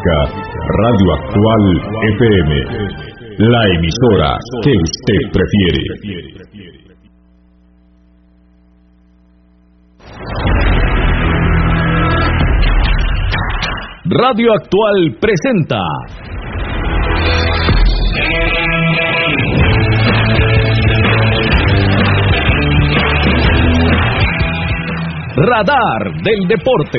Radio Actual FM, la emisora que usted prefiere. Radio Actual presenta Radar del Deporte,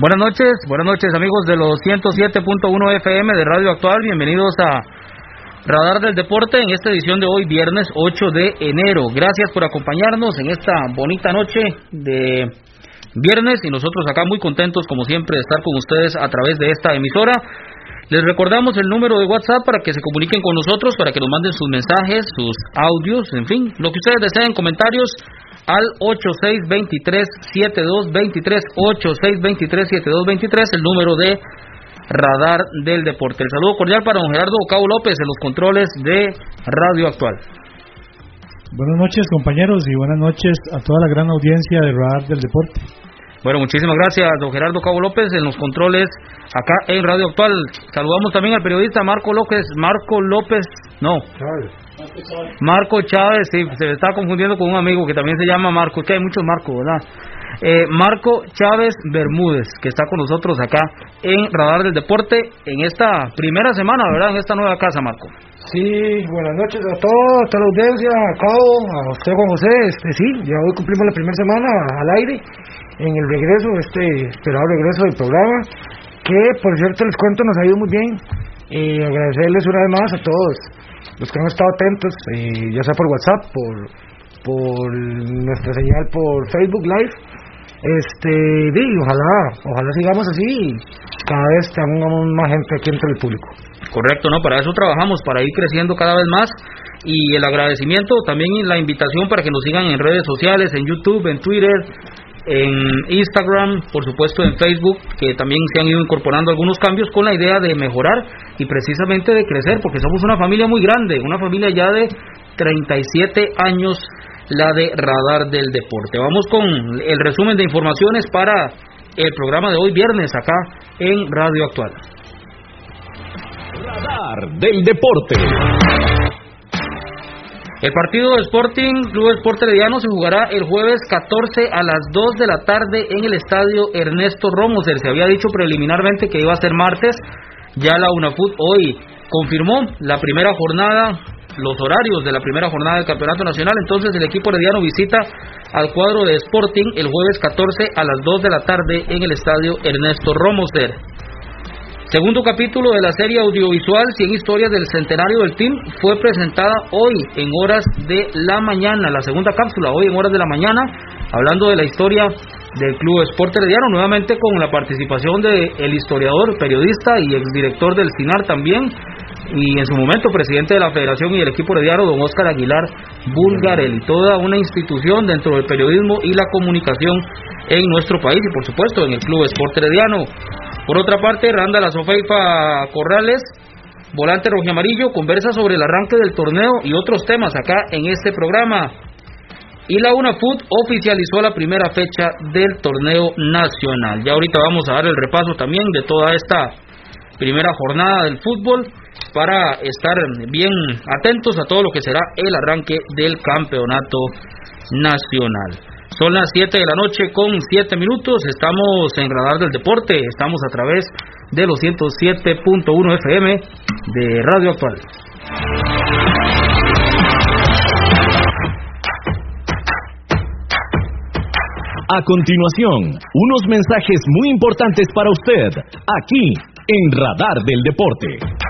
Buenas noches, buenas noches amigos de los 107.1 FM de Radio Actual, bienvenidos a Radar del Deporte en esta edición de hoy, viernes 8 de enero. Gracias por acompañarnos en esta bonita noche de viernes y nosotros acá muy contentos como siempre de estar con ustedes a través de esta emisora. Les recordamos el número de WhatsApp para que se comuniquen con nosotros, para que nos manden sus mensajes, sus audios, en fin, lo que ustedes deseen, comentarios al 8623-7223, 8623-7223, el número de Radar del Deporte. El saludo cordial para don Gerardo Cabo López en los controles de Radio Actual. Buenas noches compañeros y buenas noches a toda la gran audiencia de Radar del Deporte. Bueno, muchísimas gracias, don Gerardo Cabo López, en los controles acá en Radio Actual. Saludamos también al periodista Marco López, Marco López, no, Marco Chávez, sí, se me está confundiendo con un amigo que también se llama Marco, que hay muchos Marcos, ¿verdad? eh, Marco Chávez Bermúdez, que está con nosotros acá en Radar del Deporte en esta primera semana, ¿verdad? En esta nueva casa, Marco. Sí, buenas noches a todos, a toda la audiencia, a Cabo, a usted Juan José. Este, sí, ya hoy cumplimos la primera semana al aire en el regreso, este esperado regreso del programa, que por cierto les cuento nos ha ido muy bien. y agradecerles una vez más a todos los que han estado atentos, eh, ya sea por WhatsApp, por, por nuestra señal por Facebook Live este, di, ojalá, ojalá sigamos así cada vez tengamos más gente aquí entre el público. Correcto, ¿no? Para eso trabajamos, para ir creciendo cada vez más y el agradecimiento también y la invitación para que nos sigan en redes sociales, en YouTube, en Twitter, en Instagram, por supuesto en Facebook, que también se han ido incorporando algunos cambios con la idea de mejorar y precisamente de crecer, porque somos una familia muy grande, una familia ya de 37 años la de Radar del Deporte. Vamos con el resumen de informaciones para el programa de hoy viernes acá en Radio Actual. Radar del Deporte. El partido de Sporting Club Sport Herediano se jugará el jueves 14 a las 2 de la tarde en el estadio Ernesto Romoser. Se había dicho preliminarmente que iba a ser martes. Ya la UNAFUT hoy confirmó la primera jornada los horarios de la primera jornada del Campeonato Nacional. Entonces el equipo herediano visita al cuadro de Sporting el jueves 14 a las 2 de la tarde en el estadio Ernesto Romoser. Segundo capítulo de la serie audiovisual 100 historias del centenario del team fue presentada hoy en horas de la mañana, la segunda cápsula hoy en horas de la mañana, hablando de la historia del Club Sport Herediano, nuevamente con la participación del el historiador, periodista y exdirector del CINAR también, y en su momento presidente de la Federación y del equipo herediano, don Oscar Aguilar Bulgarelli, toda una institución dentro del periodismo y la comunicación en nuestro país y por supuesto en el Club Sport Herediano. Por otra parte, Randa La Sofeifa Corrales, volante rojo amarillo, conversa sobre el arranque del torneo y otros temas acá en este programa. Y la UNAFUT oficializó la primera fecha del torneo nacional. Ya ahorita vamos a dar el repaso también de toda esta primera jornada del fútbol para estar bien atentos a todo lo que será el arranque del campeonato nacional. Son las 7 de la noche con 7 minutos, estamos en Radar del Deporte, estamos a través de los 107.1 FM de Radio Actual. A continuación, unos mensajes muy importantes para usted, aquí en Radar del Deporte.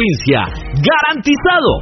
¡Garantizado!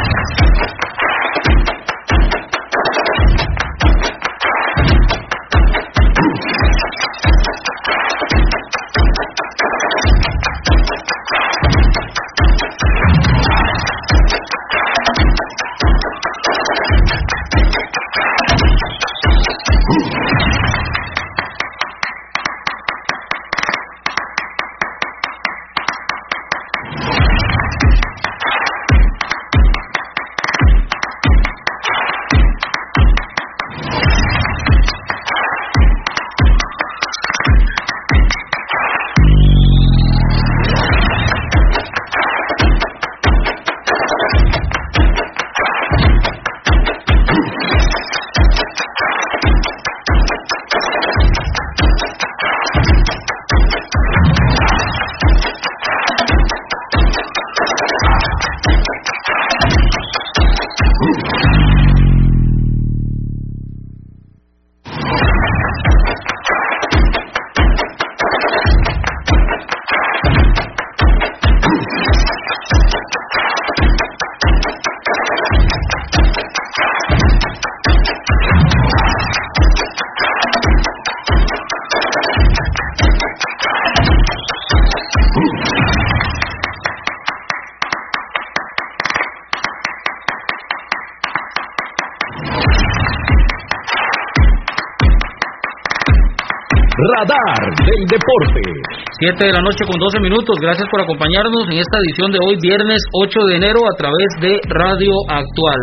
7 de la noche con 12 minutos. Gracias por acompañarnos en esta edición de hoy, viernes 8 de enero, a través de Radio Actual.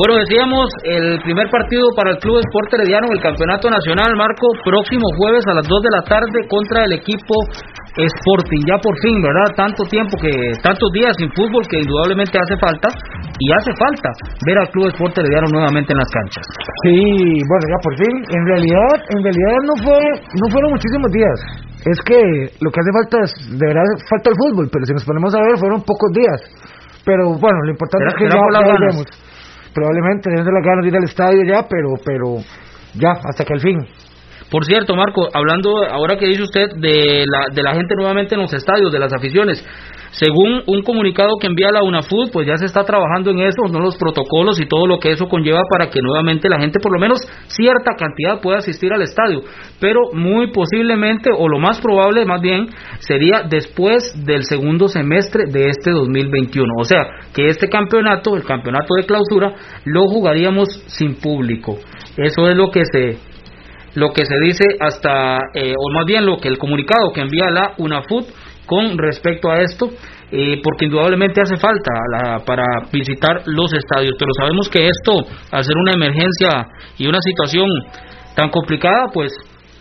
Bueno, decíamos el primer partido para el Club Esporte Herediano en el Campeonato Nacional, Marco, próximo jueves a las 2 de la tarde contra el equipo Sporting. Ya por fin, ¿verdad? Tanto tiempo que, tantos días sin fútbol que indudablemente hace falta y hace falta ver al Club Esporte Herediano nuevamente en las canchas. Sí, bueno, ya por fin. En realidad, en realidad no fue, no fueron muchísimos días. Es que lo que hace falta es, de verdad, falta el fútbol, pero si nos ponemos a ver, fueron pocos días. Pero bueno, lo importante es que ya, ya. Probablemente desde las ganas de ir al estadio ya, pero, pero ya, hasta que al fin. Por cierto, Marco, hablando ahora que dice usted de la, gente nuevamente en los estadios, de las aficiones, según un comunicado que envía la UNAFUD, pues ya se está trabajando en eso, ¿no? los protocolos y todo lo que eso conlleva para que nuevamente la gente, por lo menos cierta cantidad, pueda asistir al estadio. Pero muy posiblemente, o lo más probable más bien, sería después del segundo semestre de este 2021. O sea, que este campeonato, el campeonato de clausura, lo jugaríamos sin público. Eso es lo que se lo que se dice hasta, eh, o más bien lo que el comunicado que envía la UNAFUT con respecto a esto, eh, porque indudablemente hace falta para visitar los estadios, pero sabemos que esto, al ser una emergencia y una situación tan complicada, pues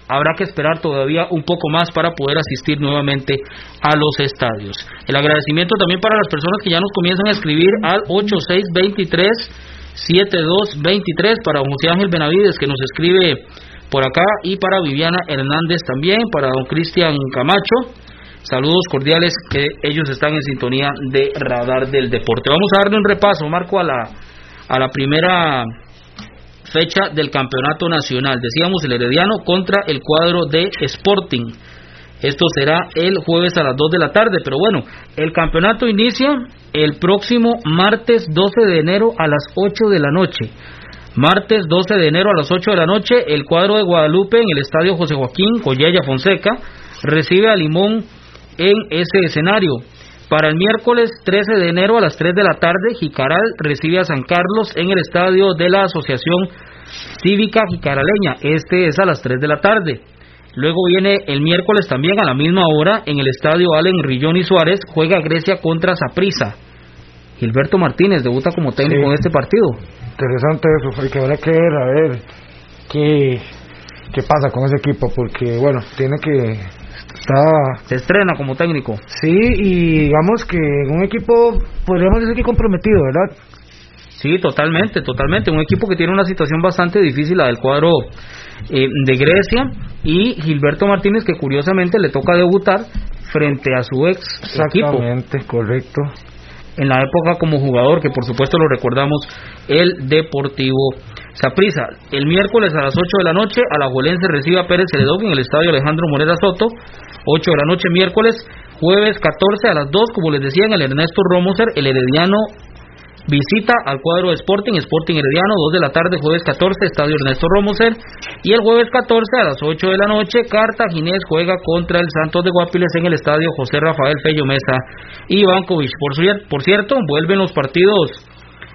habrá que esperar todavía un poco más para poder asistir nuevamente a los estadios. El agradecimiento también para las personas que ya nos comienzan a escribir al 8623 7223 para José Ángel Benavides que nos escribe por acá y para Viviana Hernández también, para don Cristian Camacho. Saludos cordiales que ellos están en sintonía de Radar del Deporte. Vamos a darle un repaso, Marco, a la, a la primera fecha del Campeonato Nacional. Decíamos el Herediano contra el cuadro de Sporting. Esto será el jueves a las 2 de la tarde, pero bueno, el campeonato inicia el próximo martes 12 de enero a las 8 de la noche. Martes 12 de enero a las 8 de la noche, el cuadro de Guadalupe en el Estadio José Joaquín Collella Fonseca recibe a Limón en ese escenario. Para el miércoles 13 de enero a las 3 de la tarde, Jicaral recibe a San Carlos en el estadio de la Asociación Cívica Jicaraleña. Este es a las 3 de la tarde. Luego viene el miércoles también a la misma hora en el estadio Allen Rillón y Suárez, juega Grecia contra Saprissa. Gilberto Martínez debuta como técnico en este partido. Interesante eso, hay que ver, a ver qué, qué pasa con ese equipo, porque bueno, tiene que Está... Se estrena como técnico. Sí, y digamos que un equipo, podríamos decir que comprometido, ¿verdad? Sí, totalmente, totalmente. Un equipo que tiene una situación bastante difícil, la del cuadro eh, de Grecia, y Gilberto Martínez, que curiosamente le toca debutar frente a su ex Exactamente, correcto. En la época como jugador, que por supuesto lo recordamos, el Deportivo Saprissa. El miércoles a las 8 de la noche, Alajuelense recibe a Pérez Celedón en el estadio Alejandro Morera Soto. 8 de la noche miércoles, jueves 14 a las 2, como les decía, en el Ernesto Romoser, el Herediano Visita al cuadro de Sporting, Sporting Herediano, 2 de la tarde, jueves 14, Estadio Ernesto Romoser. Y el jueves 14 a las 8 de la noche, Cartaginés juega contra el Santos de Guapiles en el Estadio José Rafael Fello Mesa y Bankovich. Por, por cierto, vuelven los partidos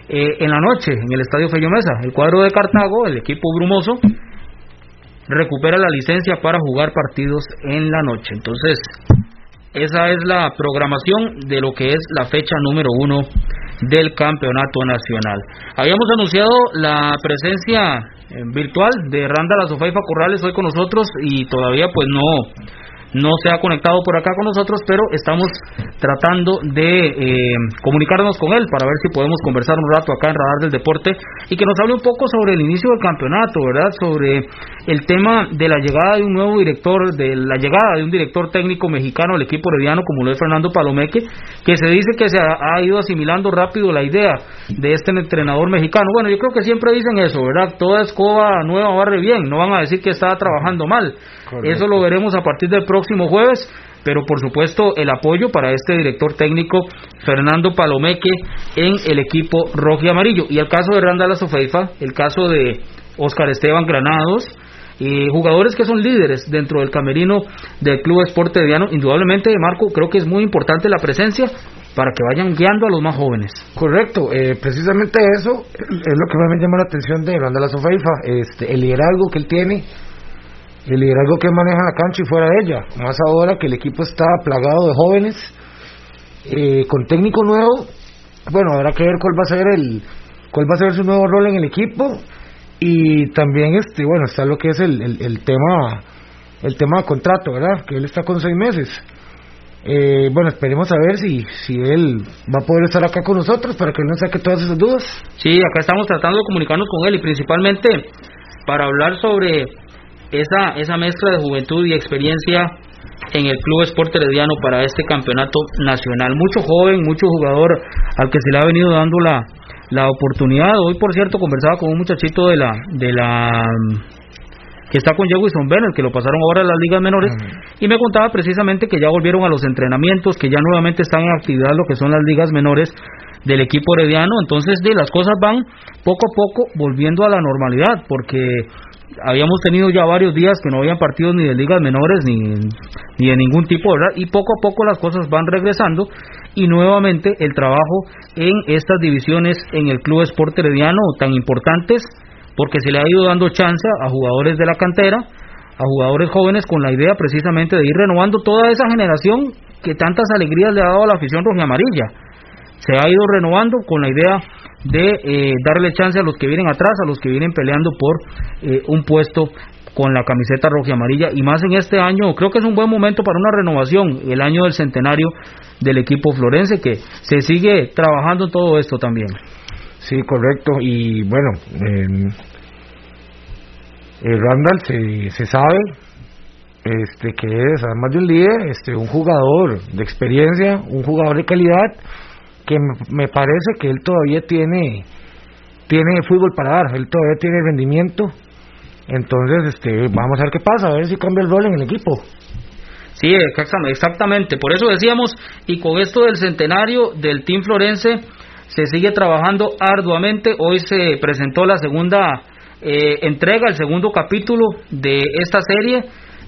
eh, en la noche en el Estadio Fello Mesa. El cuadro de Cartago, el equipo brumoso, recupera la licencia para jugar partidos en la noche. Entonces, esa es la programación de lo que es la fecha número uno del campeonato nacional. Habíamos anunciado la presencia eh, virtual de Randa La Sofaifa Corrales hoy con nosotros y todavía pues no no se ha conectado por acá con nosotros, pero estamos tratando de eh, comunicarnos con él para ver si podemos conversar un rato acá en Radar del Deporte y que nos hable un poco sobre el inicio del campeonato, ¿verdad? Sobre el tema de la llegada de un nuevo director, de la llegada de un director técnico mexicano al equipo herediano como lo es Fernando Palomeque, que se dice que se ha, ido asimilando rápido la idea de este entrenador mexicano. Bueno, yo creo que siempre dicen eso, ¿verdad? Toda escoba nueva barre bien, no van a decir que estaba trabajando mal. Eso lo veremos a partir del próximo jueves, pero por supuesto el apoyo para este director técnico Fernando Palomeque en el equipo rojo y amarillo. Y el caso de Randall Sofeifa, el caso de Oscar Esteban Granados, y jugadores que son líderes dentro del camerino del Club Esporte Diano, indudablemente, Marco, creo que es muy importante la presencia para que vayan guiando a los más jóvenes. Correcto, eh, precisamente eso es lo que más me llama la atención de Randall Sofeifa, este, el liderazgo que él tiene el liderazgo que maneja la cancha y fuera de ella. Más ahora que el equipo está plagado de jóvenes, eh, con técnico nuevo, bueno, habrá que ver cuál va a ser el cuál va a ser su nuevo rol en el equipo. Y también este bueno está lo que es el, el, tema el tema de contrato verdad que él está con seis meses. Eh, bueno esperemos a ver si si él va a poder estar acá con nosotros para que él nos saque todas esas dudas. Sí acá estamos tratando de comunicarnos con él y principalmente para hablar sobre esa, esa mezcla de juventud y experiencia en el Club Sport Herediano para este campeonato nacional. Mucho joven, mucho jugador al que se le ha venido dando la, la oportunidad. Hoy, por cierto, conversaba con un muchachito de la de la que está con Jewison Bennett, que lo pasaron ahora a las ligas menores, y me contaba precisamente que ya volvieron a los entrenamientos, que ya nuevamente están en actividad lo que son las ligas menores del equipo herediano, entonces de las cosas van poco a poco volviendo a la normalidad, porque habíamos tenido ya varios días que no habían partidos ni de ligas menores ni, ni de ningún tipo, ¿verdad? Y poco a poco las cosas van regresando y nuevamente el trabajo en estas divisiones en el Club Sport Herediano tan importantes porque se le ha ido dando chance a jugadores de la cantera, a jugadores jóvenes con la idea precisamente de ir renovando toda esa generación que tantas alegrías le ha dado a la afición roja amarilla. Se ha ido renovando con la idea de eh, darle chance a los que vienen atrás, a los que vienen peleando por eh, un puesto con la camiseta roja y amarilla. Y más en este año creo que es un buen momento para una renovación el año del centenario del equipo florense que se sigue trabajando en todo esto también. Sí correcto. Y bueno eh, Randall se, se sabe este que es además de un líder este un jugador de experiencia un jugador de calidad que me parece que él todavía tiene tiene fútbol para dar, él todavía tiene rendimiento. Entonces, este, vamos a ver qué pasa, a ver si cambia el rol en el equipo. Sí, exactamente. Por eso decíamos, y con esto del centenario del Team Florense, se sigue trabajando arduamente. Hoy se presentó la segunda eh, entrega, el segundo capítulo de esta serie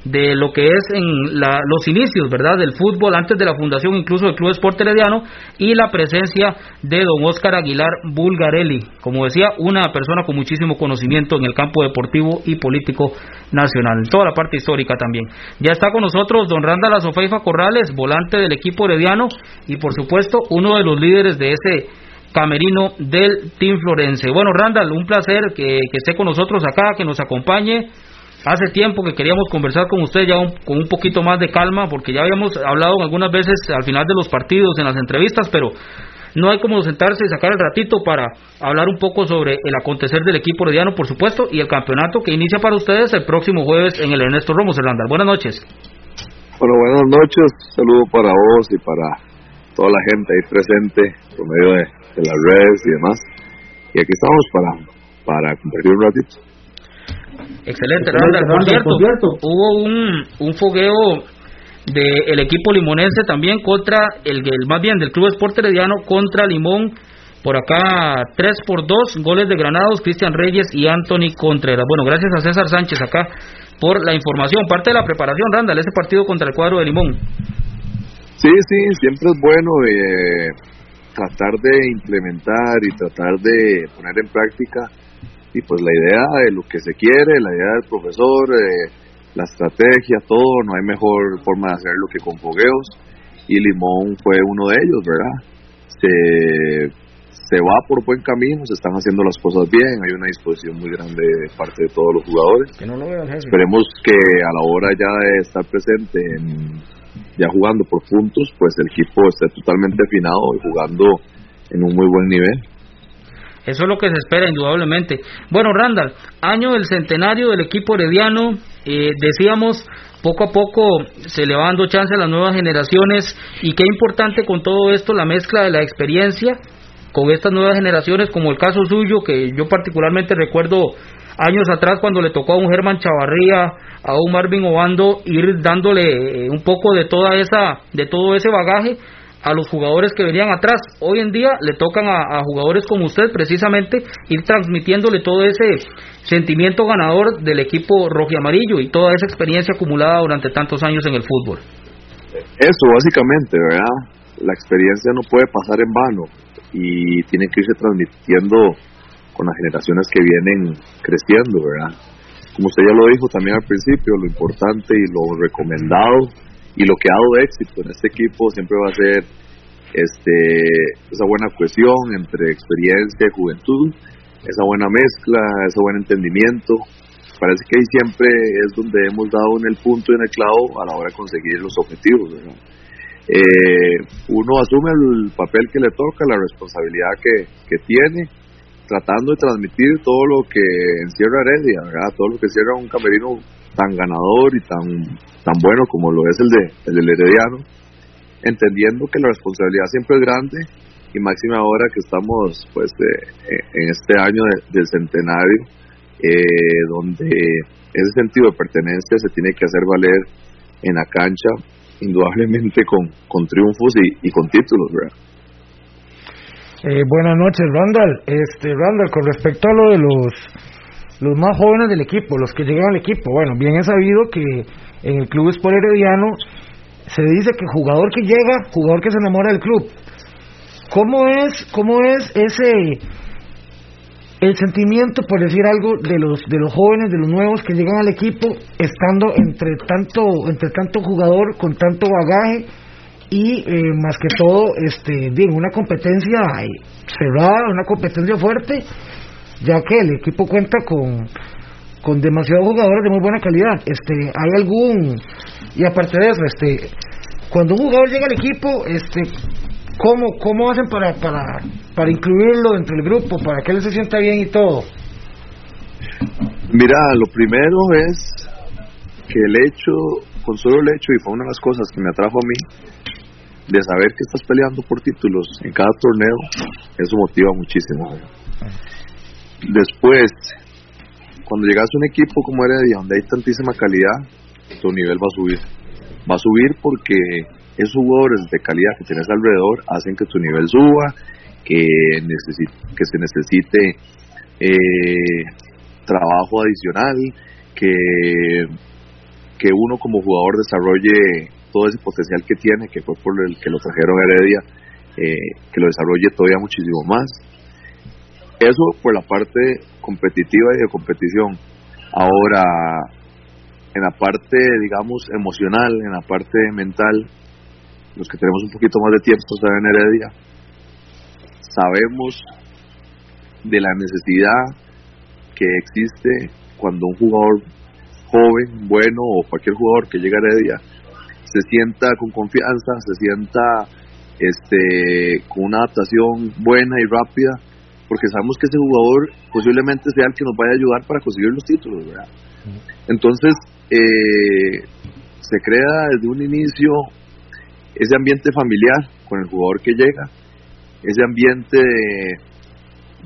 de lo que es en los inicios, ¿verdad?, del fútbol antes de la fundación incluso del Club Esporte Herediano y la presencia de don Óscar Aguilar Bulgarelli, como decía, una persona con muchísimo conocimiento en el campo deportivo y político nacional, en toda la parte histórica también. Ya está con nosotros don Randall Azofeifa Corrales, volante del equipo herediano y por supuesto uno de los líderes de ese camerino del Team Florense. Bueno, Randall, un placer que, que esté con nosotros acá, que nos acompañe hace tiempo que queríamos conversar con usted ya con un poquito más de calma, porque ya habíamos hablado algunas veces al final de los partidos, en las entrevistas, pero no hay como sentarse y sacar el ratito para hablar un poco sobre el acontecer del equipo herediano, por supuesto, y el campeonato que inicia para ustedes el próximo jueves en el Ernesto Ramos Hernández. Buenas noches. Bueno, buenas noches, saludo para vos y para toda la gente ahí presente por medio de, las redes y demás. Y aquí estamos para, para compartir un ratito. Excelente. Por, cierto, hubo un, un fogueo del equipo limonense también contra el, el más bien del Club Esporte Herediano contra Limón. Por acá 3 por 2, goles de Granados, Cristian Reyes y Anthony Contreras. Bueno, gracias a César Sánchez acá por la información. Parte de la preparación, Randall, ese partido contra el cuadro de Limón. Sí, sí, siempre es bueno eh, tratar de implementar y tratar de poner en práctica y pues la idea de lo que se quiere, la idea del profesor, eh, la estrategia, todo, no hay mejor forma de hacerlo que con fogueos y Limón fue uno de ellos, ¿verdad? Se, se va por buen camino, se están haciendo las cosas bien, hay una disposición muy grande de parte de todos los jugadores. Esperemos que a la hora ya de estar presente en ya jugando por puntos, pues el equipo esté totalmente afinado y jugando en un muy buen nivel. Eso es lo que se espera, indudablemente. Bueno, Randall, año del centenario del equipo herediano, eh, decíamos, poco a poco se le va dando chance a las nuevas generaciones y qué importante con todo esto la mezcla de la experiencia con estas nuevas generaciones, como el caso suyo, que yo particularmente recuerdo años atrás cuando le tocó a un Germán Chavarría, a un Marvin Obando, ir dándole eh, un poco de toda esa, de todo ese bagaje a los jugadores que venían atrás. Hoy en día le tocan a, jugadores como usted precisamente ir transmitiéndole todo ese sentimiento ganador del equipo rojo y amarillo y toda esa experiencia acumulada durante tantos años en el fútbol. Eso básicamente, ¿verdad? La experiencia no puede pasar en vano y tiene que irse transmitiendo con las generaciones que vienen creciendo, ¿verdad? Como usted ya lo dijo también al principio, lo importante y lo recomendado y lo que ha dado éxito en este equipo siempre va a ser este esa buena cohesión entre experiencia y juventud, esa buena mezcla, ese buen entendimiento. Parece que ahí siempre es donde hemos dado en el punto y en el clavo a la hora de conseguir los objetivos. Eh, uno asume el papel que le toca, la responsabilidad que, que tiene tratando de transmitir todo lo que encierra Heredia, ¿verdad? todo lo que encierra un camerino tan ganador y tan, tan bueno como lo es el, de, el del Herediano, entendiendo que la responsabilidad siempre es grande y máxima ahora que estamos pues eh, en este año del centenario, eh, donde ese sentido de pertenencia se tiene que hacer valer en la cancha, indudablemente con, con triunfos y, y con títulos, ¿verdad? Eh, buenas noches, Randall. Este, Randall, con respecto a lo de los los más jóvenes del equipo, los que llegan al equipo, bueno, bien he sabido que en el club Sport Herediano se dice que jugador que llega, jugador que se enamora del club. ¿Cómo es, cómo es ese el sentimiento, por decir algo, de los de los jóvenes, de los nuevos que llegan al equipo, estando entre tanto entre tanto jugador con tanto bagaje? y eh, más que todo este bien una competencia cerrada una competencia fuerte ya que el equipo cuenta con con demasiados jugadores de muy buena calidad este hay algún y aparte de eso este cuando un jugador llega al equipo este cómo cómo hacen para para para incluirlo dentro del grupo para que él se sienta bien y todo mira lo primero es que el hecho con solo el hecho y fue una de las cosas que me atrajo a mí de saber que estás peleando por títulos en cada torneo, eso motiva muchísimo. Después, cuando llegas a un equipo como Heredia, donde hay tantísima calidad, tu nivel va a subir. Va a subir porque esos jugadores de calidad que tienes alrededor hacen que tu nivel suba, que, que se necesite eh, trabajo adicional, que, que uno como jugador desarrolle todo ese potencial que tiene, que fue por el que lo trajeron Heredia, eh, que lo desarrolle todavía muchísimo más. Eso por la parte competitiva y de competición. Ahora, en la parte, digamos, emocional, en la parte mental, los que tenemos un poquito más de tiempo en Heredia, sabemos de la necesidad que existe cuando un jugador joven, bueno o cualquier jugador que llegue a Heredia se sienta con confianza, se sienta este, con una adaptación buena y rápida, porque sabemos que ese jugador posiblemente sea el que nos vaya a ayudar para conseguir los títulos, ¿verdad? Entonces, eh, se crea desde un inicio ese ambiente familiar con el jugador que llega, ese ambiente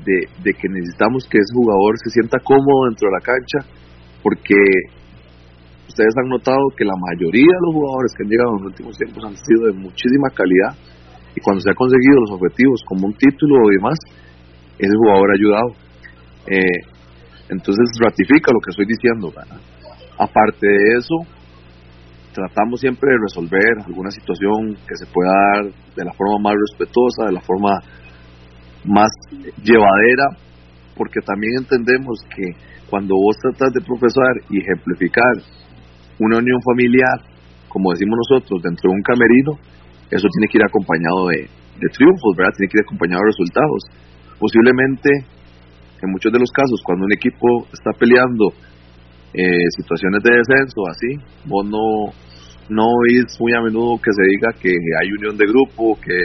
de, de, que necesitamos que ese jugador se sienta cómodo dentro de la cancha, porque ustedes han notado que la mayoría de los jugadores que han llegado en los últimos tiempos han sido de muchísima calidad y cuando se han conseguido los objetivos como un título y demás, ese jugador ha ayudado. Eh, entonces ratifica lo que estoy diciendo. Aparte de eso, tratamos siempre de resolver alguna situación que se pueda dar de la forma más respetuosa, de la forma más llevadera, porque también entendemos que cuando vos tratas de profesar y ejemplificar una unión familiar, como decimos nosotros, dentro de un camerino, eso tiene que ir acompañado de, triunfos, ¿verdad? Tiene que ir acompañado de resultados. Posiblemente, en muchos de los casos, cuando un equipo está peleando eh, situaciones de descenso, así, vos no, no oís muy a menudo que se diga que hay unión de grupo, que,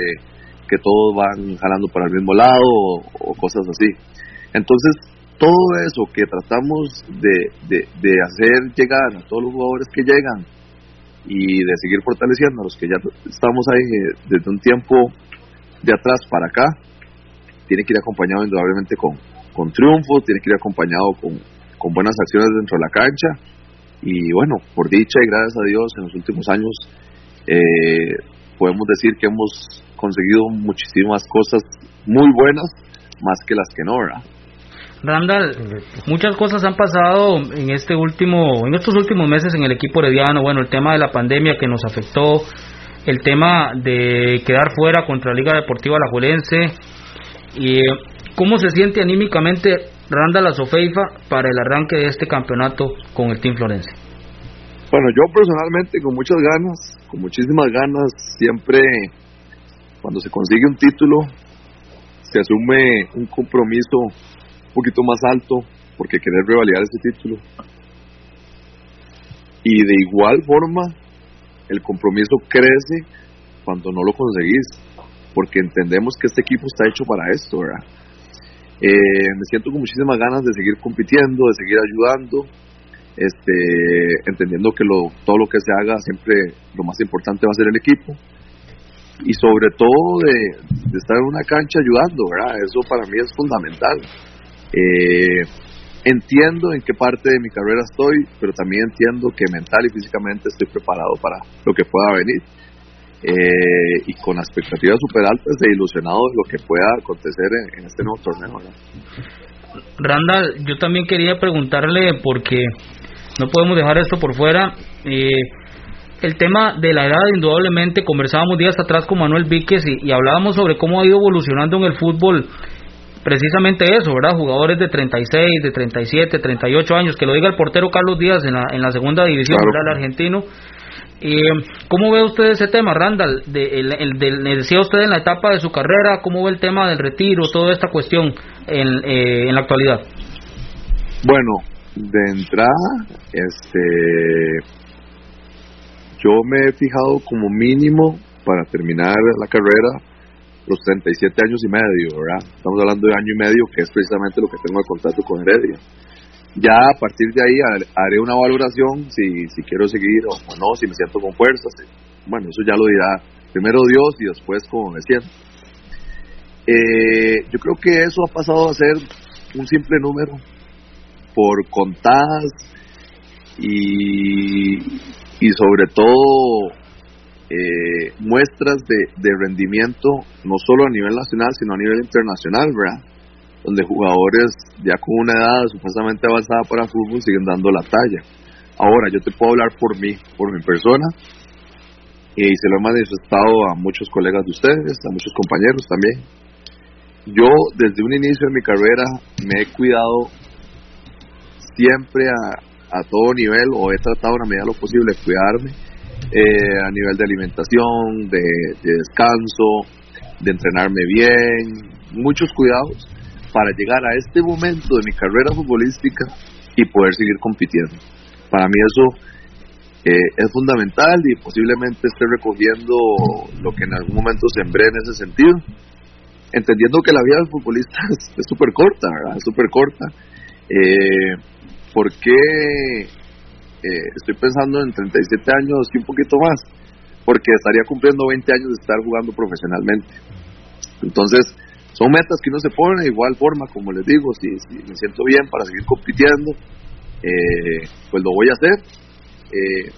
que todos van jalando para el mismo lado o, cosas así. Entonces, todo eso que tratamos de, de, hacer llegar a todos los jugadores que llegan y de seguir fortaleciendo a los que ya estamos ahí eh, desde un tiempo de atrás para acá, tiene que ir acompañado indudablemente con, con triunfos, tiene que ir acompañado con, con buenas acciones dentro de la cancha y bueno, por dicha y gracias a Dios en los últimos años eh, podemos decir que hemos conseguido muchísimas cosas muy buenas más que las que no, ¿verdad? Randall, muchas cosas han pasado en este último, en estos últimos meses en el equipo herediano. Bueno, el tema de la pandemia que nos afectó, el tema de quedar fuera contra la Liga Deportiva Alajuelense. Y cómo se siente anímicamente Randall Sofeifa para el arranque de este campeonato con el Team Florense. Bueno, yo personalmente con muchas ganas, con muchísimas ganas, siempre cuando se consigue un título se asume un compromiso poquito más alto porque querer revalidar ese título. Y de igual forma, el compromiso crece cuando no lo conseguís, porque entendemos que este equipo está hecho para esto. Eh, me siento con muchísimas ganas de seguir compitiendo, de seguir ayudando, este, entendiendo que lo, todo lo que se haga siempre lo más importante va a ser el equipo y sobre todo de, estar en una cancha ayudando. Eso para mí es fundamental. Eh, entiendo en qué parte de mi carrera estoy, pero también entiendo que mental y físicamente estoy preparado para lo que pueda venir. Eh, y con expectativas super altas de ilusionado de lo que pueda acontecer en, este nuevo torneo. Randall, yo también quería preguntarle, porque no podemos dejar esto por fuera, eh, el tema de la edad, indudablemente, conversábamos días atrás con Manuel Víquez y, y hablábamos sobre cómo ha ido evolucionando en el fútbol precisamente eso, ¿verdad? Jugadores de 36, de 37, 38 años, que lo diga el portero Carlos Díaz en la, en la segunda división, del argentino. Eh, ¿Cómo ve usted ese tema, Randall? De, el, el, decía usted en la etapa de su carrera, ¿cómo ve el tema del retiro, toda esta cuestión en, eh, la actualidad? Bueno, de entrada, este, yo me he fijado como mínimo para terminar la carrera los 37 años y medio, ¿verdad? Estamos hablando de año y medio, que es precisamente lo que tengo de contrato con Heredia. Ya a partir de ahí haré una valoración si, si quiero seguir o, no, si me siento con fuerzas. Bueno, eso ya lo dirá primero Dios y después como me siento. Eh, yo creo que eso ha pasado a ser un simple número por contadas y, y sobre todo eh, muestras de, de, rendimiento, no solo a nivel nacional, sino a nivel internacional, ¿verdad? Donde jugadores ya con una edad supuestamente avanzada para fútbol siguen dando la talla. Ahora, yo te puedo hablar por mí, por mi persona, y se lo he manifestado a muchos colegas de ustedes, a muchos compañeros también. Yo, desde un inicio de mi carrera, me he cuidado siempre a, a todo nivel, o he tratado a la medida de lo posible de cuidarme eh, a nivel de alimentación, de, descanso, de entrenarme bien, muchos cuidados para llegar a este momento de mi carrera futbolística y poder seguir compitiendo. para mí eso eh, es fundamental y posiblemente esté recogiendo lo que en algún momento sembré en ese sentido, entendiendo que la vida del futbolista es súper corta, ¿verdad? Es súper corta. Eh, ¿Por qué eh, estoy pensando en 37 años y un poquito más? Porque estaría cumpliendo 20 años de estar jugando profesionalmente. Entonces, son metas que uno se pone de igual forma, como les digo, si, me siento bien para seguir compitiendo, eh, pues lo voy a hacer. Eh,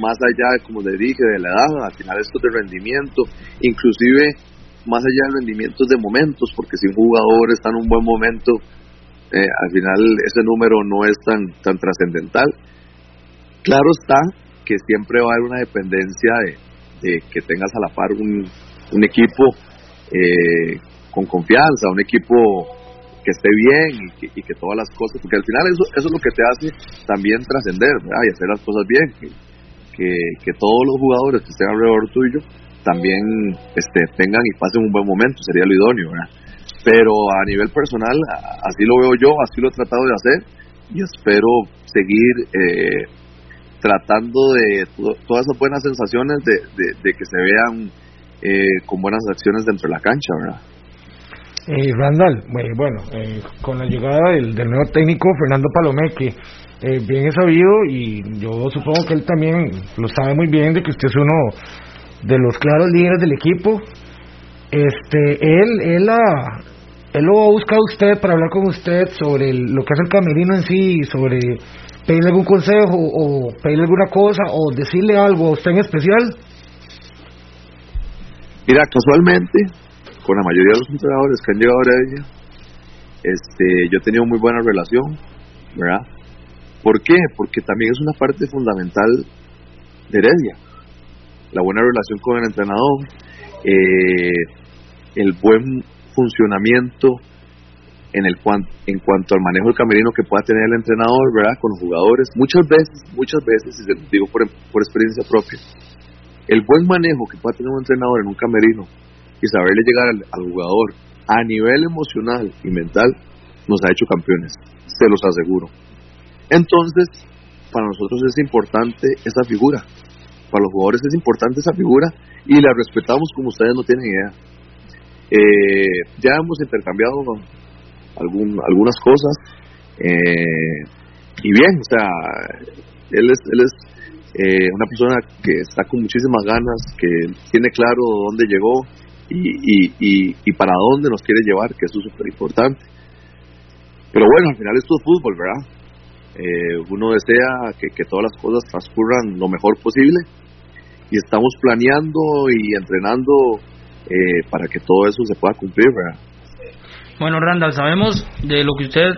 más allá, como les dije, de la edad, al final esto de rendimiento, inclusive más allá del rendimiento de momentos, porque si un jugador está en un buen momento, eh, al final ese número no es tan, tan trascendental. Claro está que siempre va a haber una dependencia de, que tengas a la par un, un equipo eh, con confianza, un equipo que esté bien y que, todas las cosas, porque al final eso, eso es lo que te hace también trascender y hacer las cosas bien, que, todos los jugadores que estén alrededor tuyo también este, tengan y pasen un buen momento, sería lo idóneo, Pero a nivel personal, así lo veo yo, así lo he tratado de hacer y espero seguir eh, tratando de todas esas buenas sensaciones de, de que se vean eh, con buenas acciones dentro de la cancha, ¿verdad? Eh, Randall, eh, bueno, eh, con la llegada del, nuevo técnico Fernando Palomé, que bien es sabido y yo supongo que él también lo sabe muy bien de que usted es uno de los claros líderes del equipo. Este, él, él, ha, él lo ha buscado usted para hablar con usted sobre lo que es el camerino en sí, sobre pedirle algún consejo o pedirle alguna cosa o decirle algo a usted en especial. Mira, casualmente, con la mayoría de los entrenadores que han llegado a ella, este, yo he tenido muy buena relación, ¿verdad? ¿Por qué? Porque también es una parte fundamental de Heredia. La buena relación con el entrenador, eh, el buen funcionamiento en, el en cuanto al manejo del camerino que pueda tener el entrenador, ¿verdad? Con los jugadores. Muchas veces, muchas veces, y se lo digo por, por experiencia propia, el buen manejo que pueda tener un entrenador en un camerino y saberle llegar al, jugador a nivel emocional y mental nos ha hecho campeones, se los aseguro. Entonces, para nosotros es importante esa figura, para los jugadores es importante esa figura y la respetamos como ustedes no tienen idea. Eh, ya hemos intercambiado algún, algunas cosas eh, y bien, o sea, él es, él es eh, una persona que está con muchísimas ganas, que tiene claro dónde llegó y, y, y, para dónde nos quiere llevar, que eso es súper importante. Pero bueno, al final esto es fútbol, ¿verdad? Eh, uno desea que, que todas las cosas transcurran lo mejor posible y estamos planeando y entrenando eh, para que todo eso se pueda cumplir, ¿verdad? Bueno, Randall, sabemos de lo que usted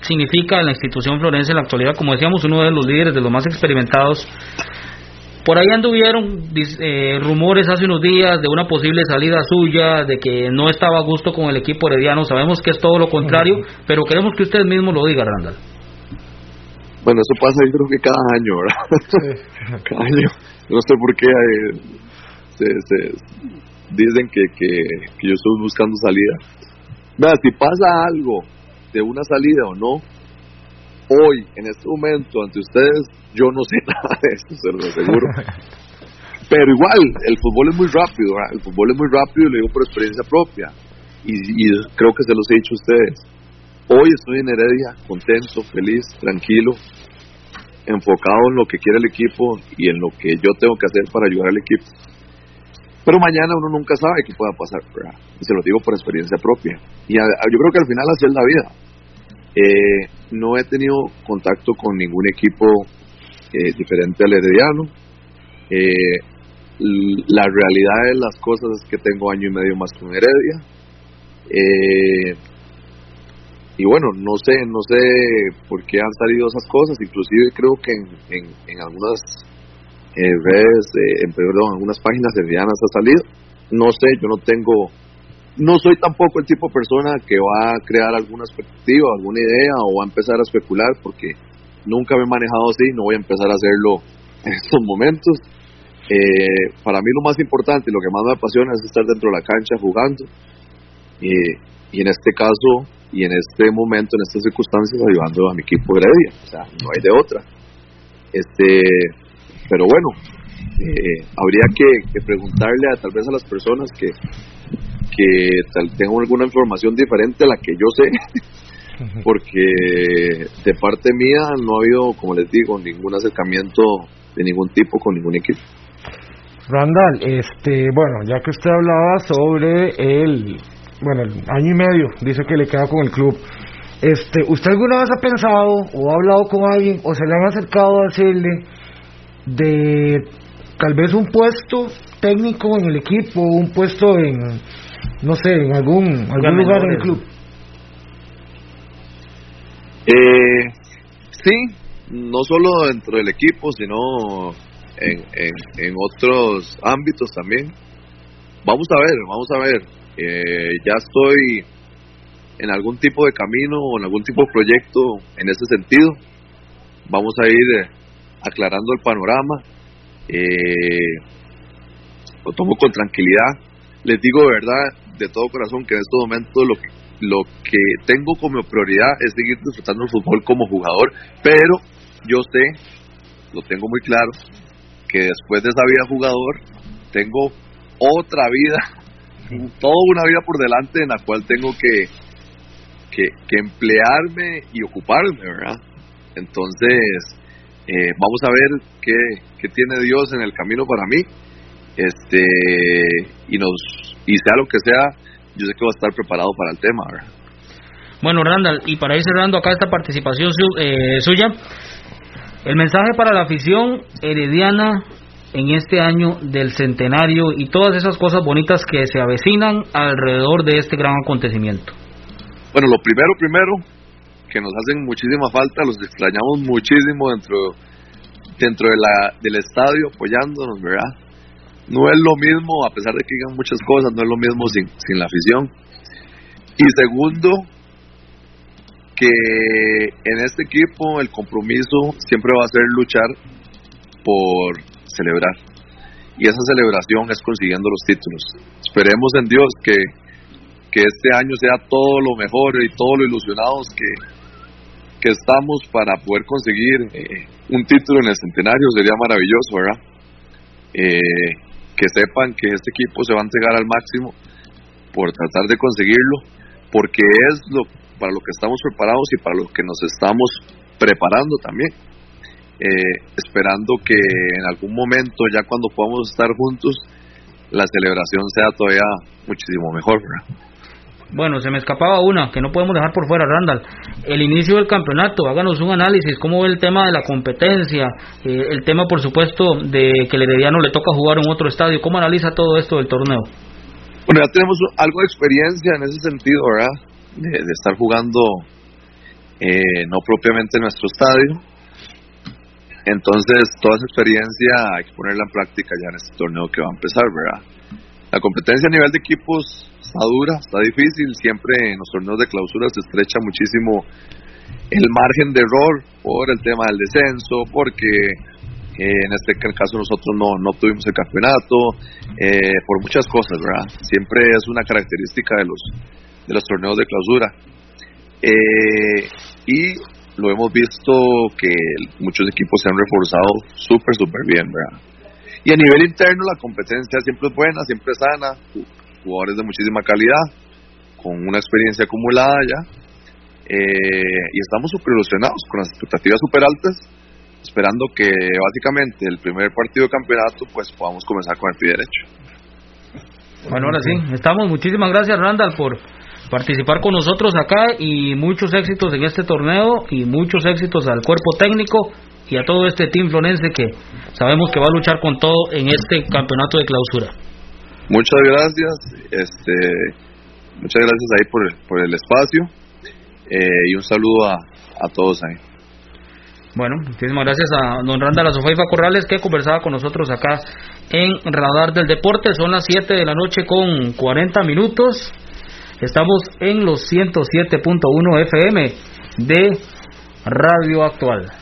significa en la institución florense en la actualidad, como decíamos, uno de los líderes, de los más experimentados. Por ahí anduvieron eh, rumores hace unos días de una posible salida suya, de que no estaba a gusto con el equipo herediano. Sabemos que es todo lo contrario, pero queremos que usted mismo lo diga, Randall. Bueno, eso pasa yo creo que cada año, ¿verdad? cada año. No sé por qué eh, se, dicen que, que, que yo estoy buscando salida. Mira, si pasa algo de una salida o no, hoy, en este momento, ante ustedes, yo no sé nada de eso, se lo aseguro. Pero igual, el fútbol es muy rápido, el fútbol es muy rápido, lo digo por experiencia propia. Y, creo que se los he dicho a ustedes. Hoy estoy en Heredia, contento, feliz, tranquilo, enfocado en lo que quiere el equipo y en lo que yo tengo que hacer para ayudar al equipo. Pero mañana uno nunca sabe qué pueda pasar, y se lo digo por experiencia propia. Y yo creo que al final así es la vida. Eh, no he tenido contacto con ningún equipo eh, diferente al herediano. Eh, la realidad de las cosas es que tengo año y medio más con Heredia. y bueno, no sé, no sé por qué han salido esas cosas. Inclusive creo que en, en, algunas redes, en, perdón, algunas páginas heredianas ha salido. No sé, yo no tengo no soy tampoco el tipo de persona que va a crear alguna expectativa, alguna idea o va a empezar a especular porque nunca me he manejado así, no voy a empezar a hacerlo en estos momentos. Eh, para mí lo más importante y lo que más me apasiona es estar dentro de la cancha jugando y en este caso y en este momento, en estas circunstancias, ayudando a mi equipo de Heredia. O sea, no hay de otra. Este, pero bueno, eh, habría que, preguntarle a tal vez a las personas que, que tal, tengan alguna información diferente a la que yo sé, porque de parte mía no ha habido, como les digo, ningún acercamiento de ningún tipo con ningún equipo. Randall, este, bueno, ya que usted hablaba sobre el, bueno, el año y medio, dice que le queda con el club. Este, ¿usted alguna vez ha pensado o ha hablado con alguien o se le han acercado a decirle de tal vez un puesto técnico en el equipo, un puesto en, no sé, en algún, algún lugar en el club? Eh, sí, no solo dentro del equipo, sino en, en, otros ámbitos también. Vamos a ver, vamos a ver. Eh, ya estoy en algún tipo de camino o en algún tipo de proyecto en ese sentido. Vamos a ir eh, aclarando el panorama. Eh, lo tomo con tranquilidad. Les digo de verdad, de todo corazón, que en estos momentos lo que, lo que tengo como prioridad es seguir disfrutando el fútbol como jugador, pero yo sé, lo tengo muy claro, que después de esa vida jugador tengo otra vida, toda una vida por delante en la cual tengo que, que, emplearme y ocuparme, ¿verdad? Entonces, eh, vamos a ver qué, qué tiene Dios en el camino para mí, este, y nos, y sea lo que sea, yo sé que voy a estar preparado para el tema, ¿verdad? Bueno, Randall, y para ir cerrando acá esta participación eh, suya, el mensaje para la afición herediana en este año del centenario y todas esas cosas bonitas que se avecinan alrededor de este gran acontecimiento. Bueno, lo primero, primero, que nos hacen muchísima falta, los extrañamos muchísimo dentro, dentro de la, del estadio apoyándonos, ¿verdad? No es lo mismo, a pesar de que digan muchas cosas, no es lo mismo sin, sin la afición. Y segundo, que en este equipo el compromiso siempre va a ser luchar por celebrar. Y esa celebración es consiguiendo los títulos. Esperemos en Dios que, que este año sea todo lo mejor y todo lo ilusionados que, que estamos para poder conseguir eh, un título en el centenario. Sería maravilloso, ¿verdad? Eh, que sepan que este equipo se va a entregar al máximo por tratar de conseguirlo, porque es lo para lo que estamos preparados y para lo que nos estamos preparando también. Eh, esperando que en algún momento, ya cuando podamos estar juntos, la celebración sea todavía muchísimo mejor. Bueno, se me escapaba una que no podemos dejar por fuera, Randall. El inicio del campeonato, háganos un análisis, cómo ve el tema de la competencia, eh, el tema, por supuesto, de que el Herediano le toca jugar en otro estadio, cómo analiza todo esto del torneo. Bueno, ya tenemos algo de experiencia en ese sentido, ¿verdad? de, estar jugando eh, no propiamente en nuestro estadio. Entonces, toda esa experiencia hay que ponerla en práctica ya en este torneo que va a empezar, ¿verdad? La competencia a nivel de equipos está dura, está difícil, siempre en los torneos de clausura se estrecha muchísimo el margen de error por el tema del descenso, porque eh, en este caso nosotros no, no tuvimos el campeonato, eh, por muchas cosas, ¿verdad? Siempre es una característica de los de los torneos de clausura. Eh, y lo hemos visto que muchos equipos se han reforzado súper, súper bien, ¿verdad? Y a nivel interno la competencia siempre es buena, siempre es sana, jugadores de muchísima calidad, con una experiencia acumulada ya, eh, y estamos súper ilusionados, con las expectativas súper altas, esperando que básicamente el primer partido de campeonato pues podamos comenzar con el pie derecho. Bueno, ahora sí, estamos. Muchísimas gracias, Randall, por participar con nosotros acá y muchos éxitos en este torneo y muchos éxitos al cuerpo técnico y a todo este team flonense que sabemos que va a luchar con todo en este campeonato de clausura. Muchas gracias, este, muchas gracias ahí por el, por el espacio eh, y un saludo a, a todos ahí. Bueno, muchísimas gracias a don Randa La Corrales que conversaba con nosotros acá en Radar del Deporte. Son las 7 de la noche con 40 minutos. Estamos en los 107.1 FM de Radio Actual.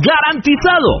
garantizado.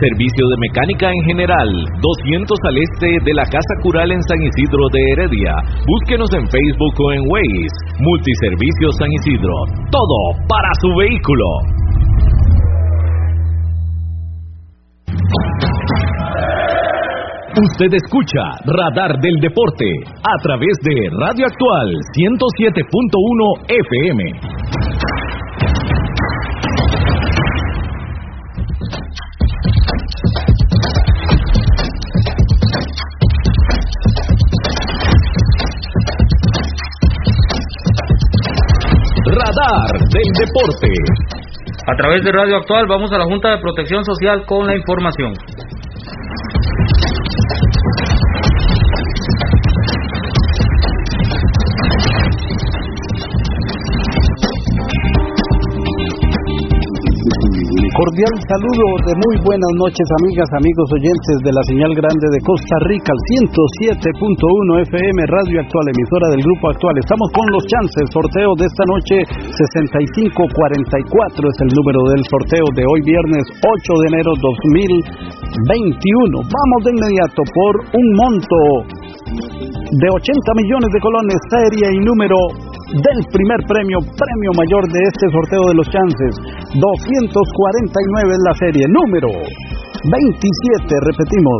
Servicio de mecánica en general, 200 al este de la Casa Cural en San Isidro de Heredia. Búsquenos en Facebook o en Waze. Multiservicios San Isidro. Todo para su vehículo. Usted escucha Radar del Deporte a través de Radio Actual 107.1 FM. Través de Radio Actual vamos a la Junta de Protección Social con la información. Cordial saludo de muy buenas noches, amigas, amigos oyentes de la señal grande de Costa Rica, al 107.1 FM, Radio Actual, emisora del Grupo Actual. Estamos con los chances, sorteo de esta noche 6544 es el número del sorteo de hoy viernes 8 de enero 2021. Vamos de inmediato por un monto de 80 millones de colones, serie y número del primer premio, premio mayor de este sorteo de los chances. 249 es la serie, número 27, repetimos,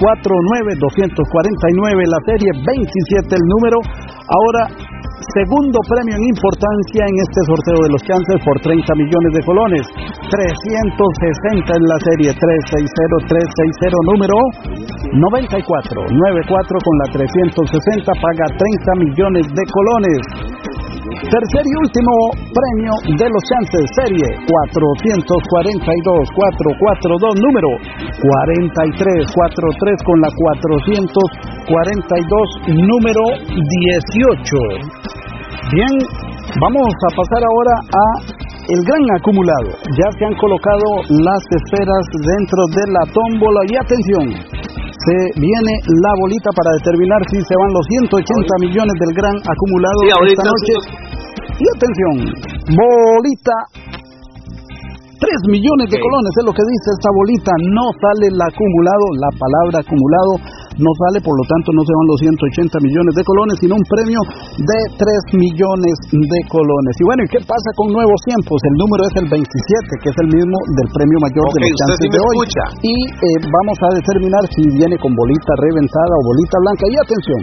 249, 249 la serie, 27 el número. Ahora, segundo premio en importancia en este sorteo de los chances por 30 millones de colones. 360 en la serie, 360, 360 número 94, 94 con la 360 paga 30 millones de colones. Tercer y último premio de los chances, serie 442, 442, número 43, 43 con la 442, número 18. Bien, vamos a pasar ahora a el gran acumulado. Ya se han colocado las esferas dentro de la tómbola y atención, se viene la bolita para determinar si se van los 180 millones del gran acumulado esta noche. Y atención, bolita 3 millones de colones es lo que dice esta bolita. No sale el acumulado, la palabra acumulado no sale, por lo tanto no se van los 180 millones de colones, sino un premio de 3 millones de colones. Y bueno, ¿y qué pasa con nuevos tiempos? El número es el 27, que es el mismo del premio mayor de los chances de hoy. Y eh, vamos a determinar si viene con bolita reventada o bolita blanca. Y atención,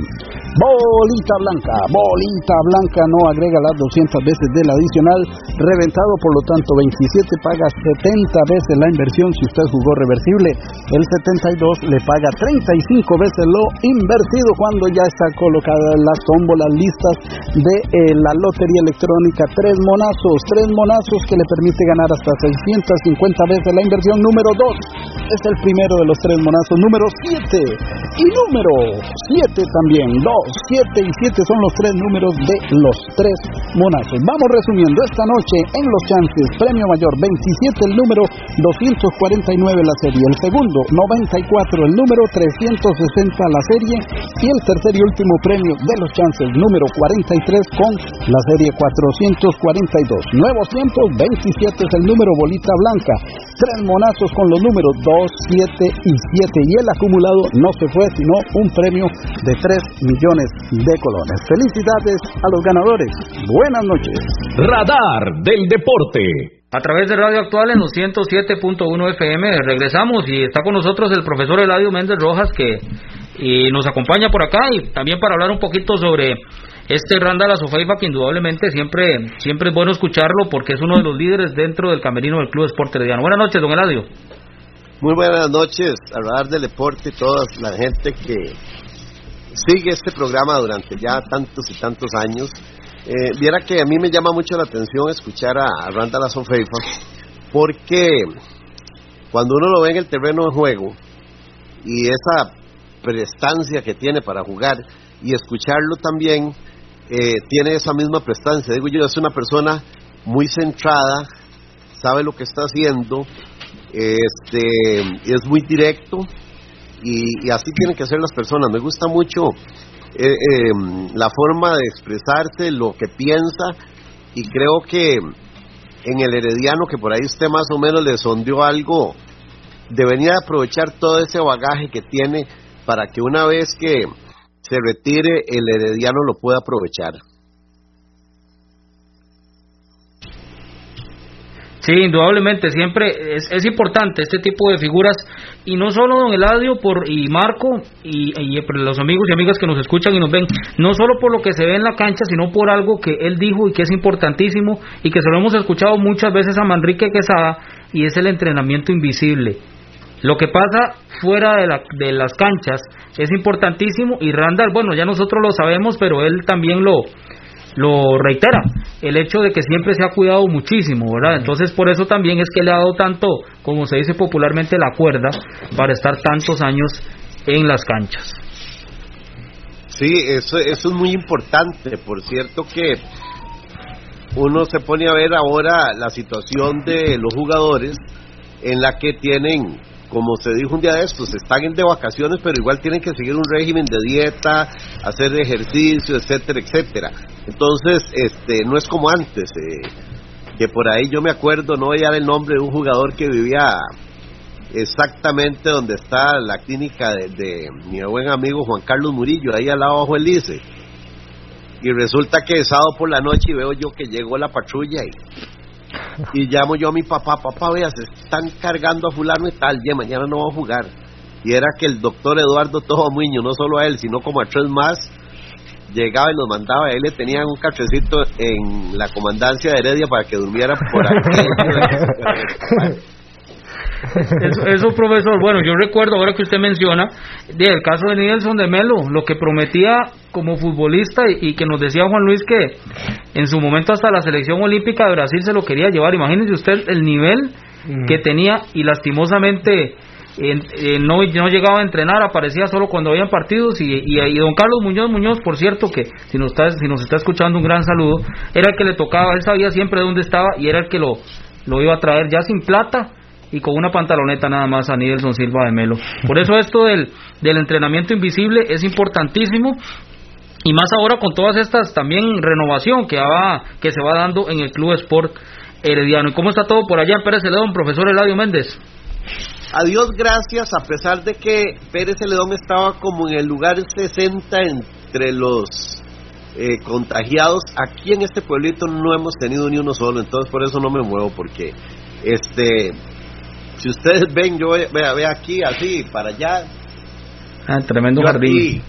bolita blanca, bolita blanca no agrega las 200 veces del adicional reventado, por lo tanto 27 paga 70 veces la inversión si usted jugó reversible. El 72 le paga 35 veces lo invertido cuando ya está colocada las tómbolas listas de eh, la lotería electrónica. Tres monazos, tres monazos que le permite ganar hasta 650 veces la inversión. Número 2 es el primero de los tres monazos. Número 7 y número 7 también. 2, 7 y 7 son los tres números de los tres monazos. Vamos resumiendo esta noche en los chances. Premio mayor 27 el número 249 la serie. El segundo 94 el número 360 la serie. Y el tercer y último premio de los chances número 43 con la serie 442. Nuevos tiempos 27 es el número bolita blanca. Tres monazos con los números 2, 7 y 7. Y el acumulado no se fue sino un premio de 3 millones de colones. Felicidades a los ganadores. Buenas noches. Radar del Deporte. A través de Radio Actual en los 107.1 FM regresamos y está con nosotros el profesor Eladio Méndez Rojas que nos acompaña por acá y también para hablar un poquito sobre este Randall Azofeifa que indudablemente siempre siempre es bueno escucharlo porque es uno de los líderes dentro del camerino del Club Esporte Herediano. Buenas noches, don Eladio. Muy buenas noches Radar del Deporte y toda la gente que sigue este programa durante ya tantos y tantos años eh, viera que a mí me llama mucho la atención escuchar a, Randall Azofeifa porque cuando uno lo ve en el terreno de juego y esa prestancia que tiene para jugar y escucharlo también eh, tiene esa misma prestancia. Digo yo, es una persona muy centrada, sabe lo que está haciendo, este, es muy directo y así tienen que ser las personas. Me gusta mucho eh, eh, la forma de expresarse, lo que piensa, y creo que en el Herediano, que por ahí usted más o menos le sondeó algo, debería aprovechar todo ese bagaje que tiene para que una vez que se retire, el Herediano lo pueda aprovechar. Sí, indudablemente, siempre es, es, importante este tipo de figuras y no solo don Eladio por, y Marco y, los amigos y amigas que nos escuchan y nos ven, no solo por lo que se ve en la cancha, sino por algo que él dijo y que es importantísimo y que se lo hemos escuchado muchas veces a Manrique Quesada y es el entrenamiento invisible. Lo que pasa fuera de, la, de las canchas es importantísimo y Randall, bueno, ya nosotros lo sabemos, pero él también lo, lo reitera, el hecho de que siempre se ha cuidado muchísimo, ¿verdad? Entonces por eso también es que le ha dado tanto, como se dice popularmente, la cuerda para estar tantos años en las canchas. Sí, eso, eso es muy importante, por cierto que uno se pone a ver ahora la situación de los jugadores en la que tienen como se dijo un día de estos, están de vacaciones, pero igual tienen que seguir un régimen de dieta, hacer ejercicio, etcétera, etcétera. Entonces, este, no es como antes, eh, que por ahí yo me acuerdo, no voy a dar el nombre de un jugador que vivía exactamente donde está la clínica de, mi buen amigo Juan Carlos Murillo, ahí al lado abajo del ICE. Y resulta que sábado por la noche veo yo que llegó la patrulla y y llamo yo a mi papá, papá, vea, se están cargando a fulano y tal, ya mañana no va a jugar. Y era que el doctor Eduardo Muño, no solo a él, sino como a tres más, llegaba y nos mandaba, a él le tenían un cafecito en la comandancia de Heredia para que durmiera por aquí. Eso, eso, profesor, bueno, yo recuerdo ahora que usted menciona del caso de Nelson de Melo, lo que prometía como futbolista y, que nos decía Juan Luis que en su momento hasta la selección olímpica de Brasil se lo quería llevar. Imagínese usted el nivel mm. que tenía y lastimosamente no, no llegaba a entrenar, aparecía solo cuando habían partidos y, y, don Carlos Muñoz Muñoz, por cierto, que si nos, está, si nos está escuchando un gran saludo, era el que le tocaba, él sabía siempre dónde estaba y era el que lo, lo iba a traer ya sin plata y con una pantaloneta nada más a Nielson Silva de Melo. Por eso esto del, del entrenamiento invisible es importantísimo y más ahora con todas estas también renovación que, va, que se va dando en el Club Sport Herediano. ¿Y cómo está todo por allá en Pérez Celedón, profesor Eladio Méndez? a Dios gracias, a pesar de que Pérez Celedón estaba como en el lugar 60 entre los eh, contagiados, aquí en este pueblito no hemos tenido ni uno solo, entonces por eso no me muevo, porque este si ustedes ven, yo vea, vea aquí, así, para allá. Ah, tremendo jardín.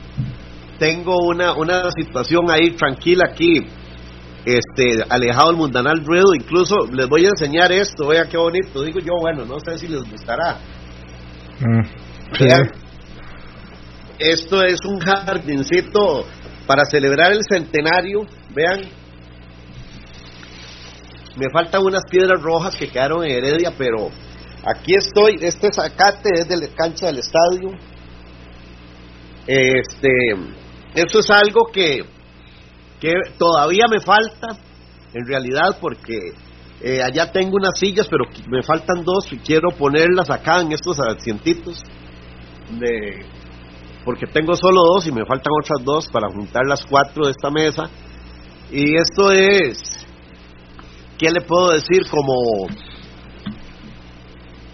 Tengo una, una situación ahí tranquila aquí, este, alejado del mundanal ruido. Incluso les voy a enseñar esto, vea qué bonito. Digo yo, bueno, no sé si les gustará. Mm, Vean, esto es un jardincito para celebrar el centenario. Vean, me faltan unas piedras rojas que quedaron en Heredia, pero aquí estoy. Este zacate es de la cancha del estadio. Este, eso es algo que, que todavía me falta, en realidad, porque eh, allá tengo unas sillas, pero me faltan dos y quiero ponerlas acá en estos asientitos. De, porque tengo solo dos y me faltan otras dos para juntar las cuatro de esta mesa. Y esto es, ¿qué le puedo decir? Como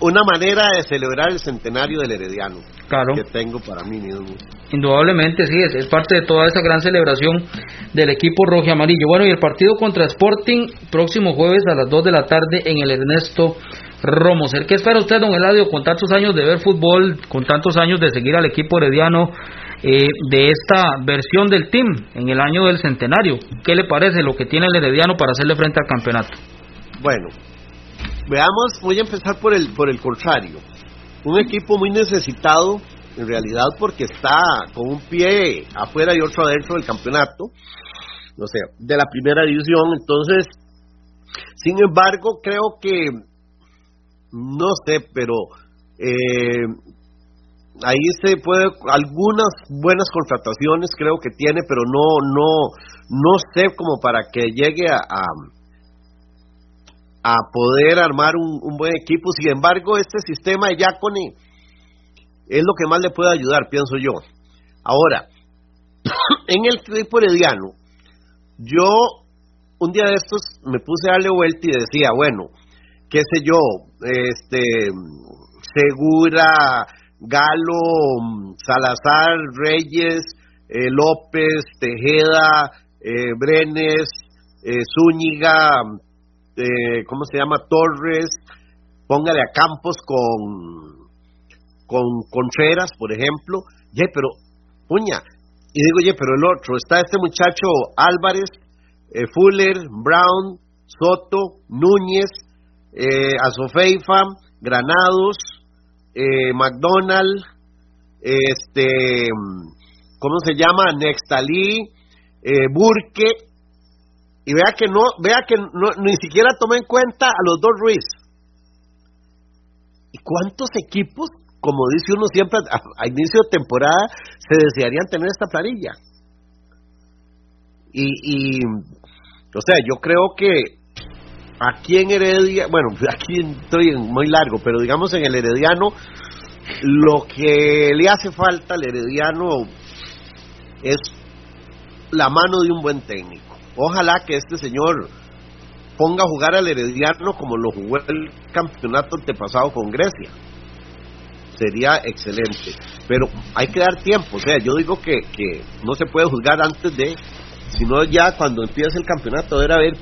una manera de celebrar el centenario del Herediano claro. que tengo para mí mismo. Indudablemente, sí, es, parte de toda esa gran celebración del equipo rojo y amarillo. Bueno, y el partido contra Sporting, próximo jueves a las 2 de la tarde en el Ernesto Romoser. ¿Qué espera usted, don Eladio, con tantos años de ver fútbol, con tantos años de seguir al equipo herediano, eh, de esta versión del team en el año del centenario? ¿Qué le parece lo que tiene el herediano para hacerle frente al campeonato? Bueno, veamos, voy a empezar por el, por el contrario. Un equipo muy necesitado, en realidad, porque está con un pie afuera y otro adentro del campeonato, o sea, de la primera división. Entonces, sin embargo, creo que, no sé, pero eh, ahí se puede, algunas buenas contrataciones creo que tiene, pero no, no, no sé como para que llegue a poder armar un, buen equipo. Sin embargo, este sistema de Yacone es lo que más le puede ayudar, pienso yo. Ahora, en el equipo herediano, yo un día de estos me puse a darle vuelta y decía, bueno, qué sé yo, este, Segura, Galo, Salazar, Reyes, eh, López, Tejeda, eh, Brenes, eh, Zúñiga, este, ¿cómo se llama? Torres, póngale a Campos con, con Contreras, por ejemplo, ye, pero, puña, y digo, ye, pero el otro, está este muchacho Álvarez, eh, Fuller, Brown, Soto, Núñez, eh, Azofeifa, Granados, eh, McDonald, este, ¿cómo se llama? Nextalí, Burke, y vea que no, vea que no, ni siquiera tomé en cuenta a los dos Ruiz. ¿Y cuántos equipos, como dice uno siempre a, inicio de temporada, se desearían tener esta planilla? Y, y, o sea, yo creo que aquí en Heredia, bueno, aquí estoy muy largo, pero digamos en el Herediano, lo que le hace falta al Herediano es la mano de un buen técnico Ojalá que este señor ponga a jugar al Herediano como lo jugó el campeonato antepasado con Grecia. Sería excelente. Pero hay que dar tiempo. O sea, yo digo que, que no se puede juzgar antes de, sino ya cuando empiece el campeonato, a ver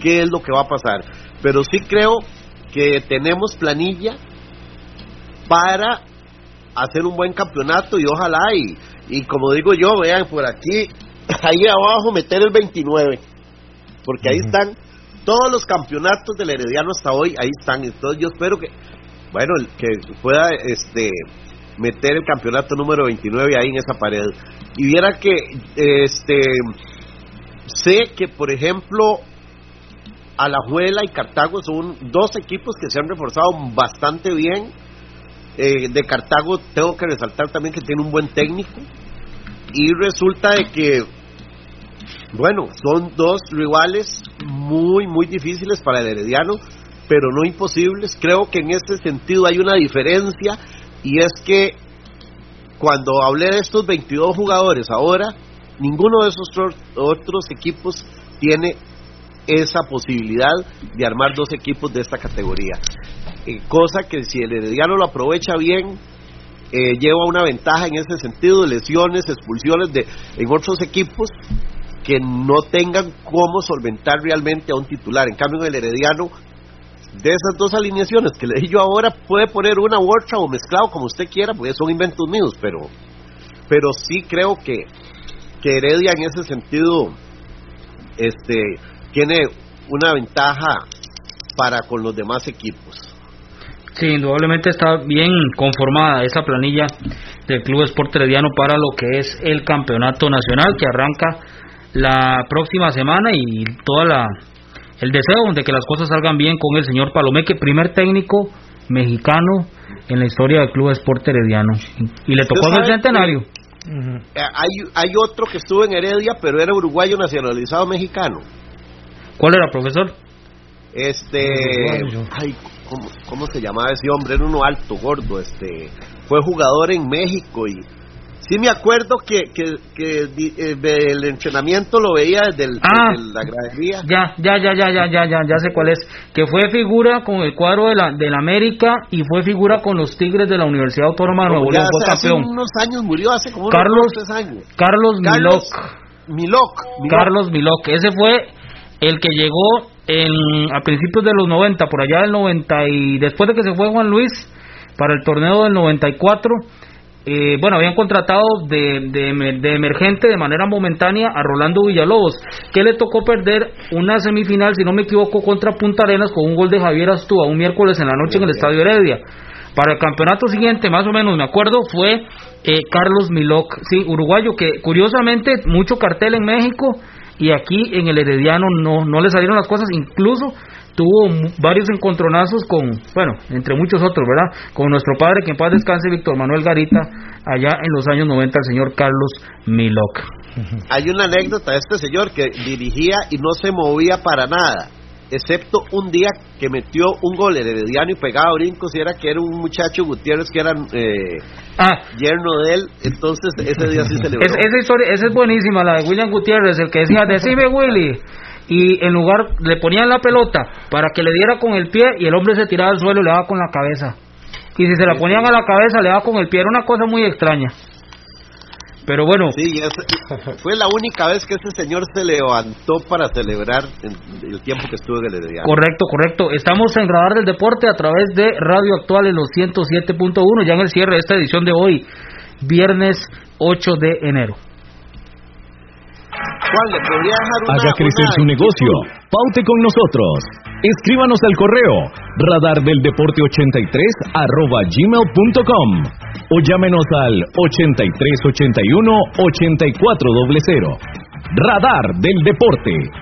qué es lo que va a pasar. Pero sí creo que tenemos planilla para hacer un buen campeonato y ojalá y, y como digo yo, vean por aquí ahí abajo meter el 29, porque ahí están todos los campeonatos del Herediano hasta hoy, ahí están. Entonces yo espero que, bueno, que pueda este meter el campeonato número 29 ahí en esa pared. Y viera que, este, sé que, por ejemplo, Alajuela y Cartago son dos equipos que se han reforzado bastante bien. Eh, de Cartago tengo que resaltar también que tiene un buen técnico y resulta de que bueno, son dos rivales muy, muy difíciles para el Herediano, pero no imposibles. Creo que en este sentido hay una diferencia y es que cuando hablé de estos 22 jugadores ahora, ninguno de esos otros equipos tiene esa posibilidad de armar dos equipos de esta categoría. eh, cosa que si el Herediano lo aprovecha bien, eh, lleva una ventaja en ese sentido, lesiones, expulsiones de, en otros equipos que no tengan cómo solventar realmente a un titular. En cambio, el Herediano, de esas dos alineaciones que le di yo ahora, puede poner una u otra o mezclado como usted quiera, porque son inventos míos, pero, pero sí creo que, que Heredia en ese sentido este, tiene una ventaja para con los demás equipos. Sí, indudablemente está bien conformada esa planilla del Club Sport Herediano para lo que es el campeonato nacional que arranca la próxima semana y toda la el deseo de que las cosas salgan bien con el señor Palomeque, primer técnico mexicano en la historia del Club Sport Herediano y le tocó el centenario. Eh, hay, hay otro que estuvo en Heredia, pero era uruguayo nacionalizado mexicano. ¿Cuál era, profesor? Este, ay, ¿cómo, ¿cómo se llamaba ese hombre? Era uno alto, gordo, este, fue jugador en México y sí me acuerdo que, que, que eh, el entrenamiento lo veía desde, el, Ah. desde la gradería. Ya, ya, ya, ya, ya, ya, ya, ya sé cuál es. Que fue figura con el cuadro de la, de la América y fue figura con los Tigres de la Universidad Autónoma de Nuevo León. Fue hace, hace campeón. unos años murió, hace como Carlos, tres años. Carlos Milok. Milok. Milok. Carlos Milok. Ese fue el que llegó en, a principios de los 90, por allá del 90 y después de que se fue Juan Luis para el torneo del 94. Eh, bueno, habían contratado de, de, emer- de emergente de manera momentánea a Rolando Villalobos, que le tocó perder una semifinal, si no me equivoco, contra Punta Arenas con un gol de Javier Astúa un miércoles en la noche en el Estadio Heredia. Para el campeonato siguiente, más o menos, me acuerdo, fue eh, Carlos Milok, sí, uruguayo, que curiosamente mucho cartel en México y aquí en el Herediano no, no le salieron las cosas, incluso tuvo varios encontronazos con, bueno, entre muchos otros, ¿verdad? Con nuestro padre, que en paz descanse, Víctor Manuel Garita, allá en los años 90, el señor Carlos Milok. Hay una anécdota de este señor que dirigía y no se movía para nada, excepto un día que metió un gol Herediano y pegaba brincos y era que era un muchacho Gutiérrez que era eh, Ah, yerno de él, entonces ese día sí celebró. Es- esa historia, esa es buenísima, la de William Gutiérrez, el que decía, decime Willy, y en lugar, le ponían la pelota para que le diera con el pie y el hombre se tiraba al suelo y le daba con la cabeza. Y si se la ponían a la cabeza, le daba con el pie, era una cosa muy extraña. Pero bueno, Sí, fue la única vez que ese señor se levantó para celebrar el tiempo que estuvo en el correcto, correcto. Estamos en Radar del Deporte a través de Radio Actual en los 107.1, ya en el cierre de esta edición de hoy, viernes 8 de enero. Juan, ¿le podría dejar una, Haga crecer una su negocio. Paute con nosotros. Escríbanos al correo radardeldeporte83 arroba gmail.com o llámenos al 8381 8400. Radar del Deporte.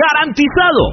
¡Garantizado!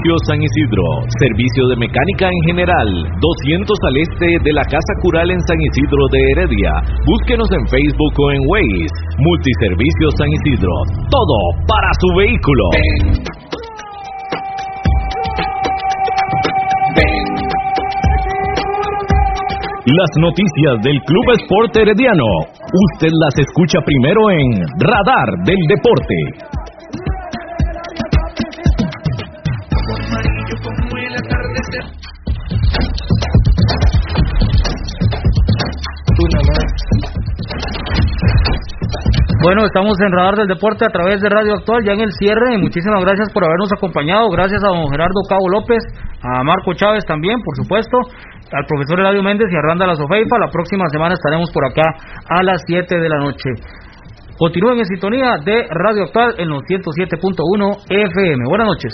Multiservicios San Isidro servicio de mecánica en general, 200 al este de la Casa Cural en San Isidro de Heredia. Búsquenos en Facebook o en Waze. Multiservicios San Isidro. Todo para su vehículo. Las noticias del Club Sport Herediano. Usted las escucha primero en Radar del Deporte. Bueno, estamos en Radar del Deporte a través de Radio Actual, ya en el cierre. Muchísimas gracias por habernos acompañado. Gracias a don Gerardo Cabo López, a Marco Chávez también, por supuesto, al profesor Eladio Méndez y a Randa La Sofeifa. La próxima semana estaremos por acá a las 7 de la noche. Continúen en sintonía de Radio Actual en los 107.1 FM. Buenas noches.